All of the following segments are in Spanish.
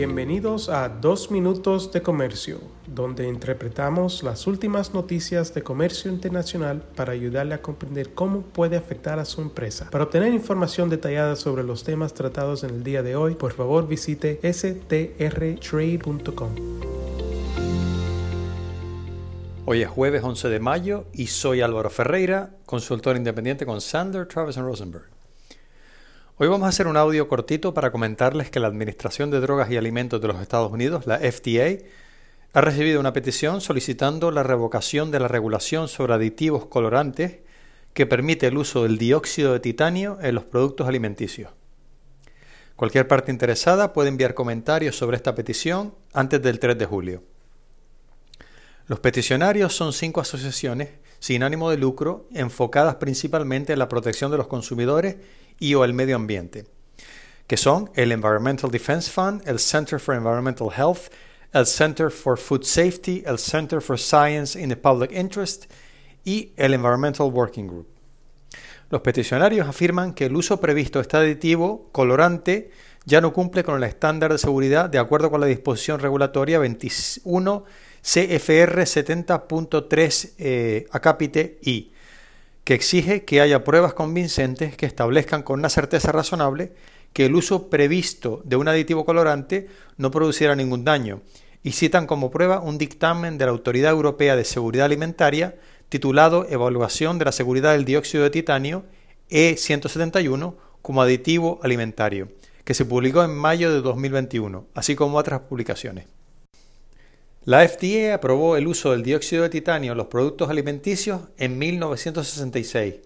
Bienvenidos a Dos Minutos de Comercio, donde interpretamos las últimas noticias de comercio internacional para ayudarle a comprender cómo puede afectar a su empresa. Para obtener información detallada sobre los temas tratados en el día de hoy, por favor visite strtrade.com. Hoy es jueves 11 de mayo y soy Álvaro Ferreira, consultor independiente con Sander, Travis Rosenberg. Hoy vamos a hacer un audio cortito para comentarles que la Administración de Drogas y Alimentos de los Estados Unidos, la FDA, ha recibido una petición solicitando la revocación de la regulación sobre aditivos colorantes que permite el uso del dióxido de titanio en los productos alimenticios. Cualquier parte interesada puede enviar comentarios sobre esta petición antes del 3 de julio. Los peticionarios son cinco asociaciones sin ánimo de lucro enfocadas principalmente en la protección de los consumidores y o el medio ambiente, que son el Environmental Defense Fund, el Center for Environmental Health, el Center for Food Safety, el Center for Science in the Public Interest y el Environmental Working Group. Los peticionarios afirman que el uso previsto de este aditivo colorante ya no cumple con el estándar de seguridad de acuerdo con la disposición regulatoria 21 CFR 70.3 eh, acápite I que exige que haya pruebas convincentes que establezcan con una certeza razonable que el uso previsto de un aditivo colorante no produciera ningún daño, y citan como prueba un dictamen de la Autoridad Europea de Seguridad Alimentaria titulado Evaluación de la Seguridad del Dióxido de Titanio E171 como aditivo alimentario, que se publicó en mayo de 2021, así como otras publicaciones. La FDA aprobó el uso del dióxido de titanio en los productos alimenticios en 1966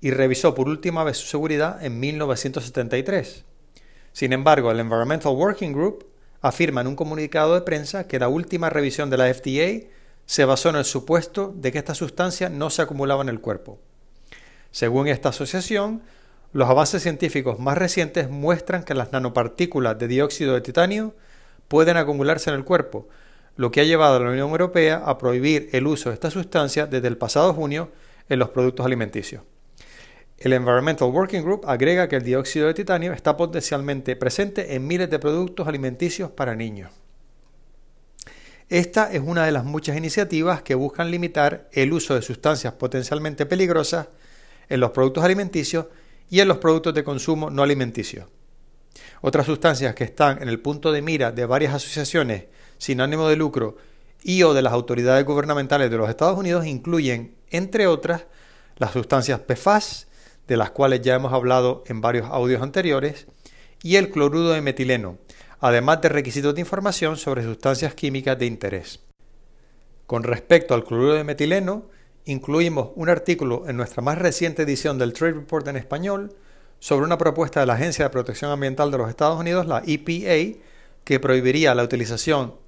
y revisó por última vez su seguridad en 1973. Sin embargo, el Environmental Working Group afirma en un comunicado de prensa que la última revisión de la FDA se basó en el supuesto de que esta sustancia no se acumulaba en el cuerpo. Según esta asociación, los avances científicos más recientes muestran que las nanopartículas de dióxido de titanio pueden acumularse en el cuerpo, lo que ha llevado a la Unión Europea a prohibir el uso de esta sustancia desde el pasado junio en los productos alimenticios. El Environmental Working Group agrega que el dióxido de titanio está potencialmente presente en miles de productos alimenticios para niños. Esta es una de las muchas iniciativas que buscan limitar el uso de sustancias potencialmente peligrosas en los productos alimenticios y en los productos de consumo no alimenticios. Otras sustancias que están en el punto de mira de varias asociaciones sin ánimo de lucro y o de las autoridades gubernamentales de los Estados Unidos incluyen, entre otras, las sustancias PFAS, de las cuales ya hemos hablado en varios audios anteriores, y el cloruro de metileno, además de requisitos de información sobre sustancias químicas de interés. Con respecto al cloruro de metileno, incluimos un artículo en nuestra más reciente edición del Trade Report en español sobre una propuesta de la Agencia de Protección Ambiental de los Estados Unidos, la EPA, que prohibiría la utilización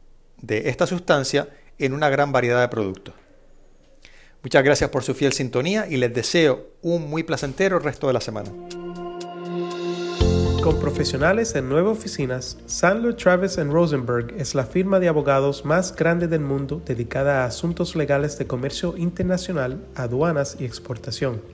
de esta sustancia en una gran variedad de productos. Muchas gracias por su fiel sintonía y les deseo un muy placentero resto de la semana. Con profesionales en nueve oficinas, Sandler Travis Rosenberg es la firma de abogados más grande del mundo dedicada a asuntos legales de comercio internacional, aduanas y exportación.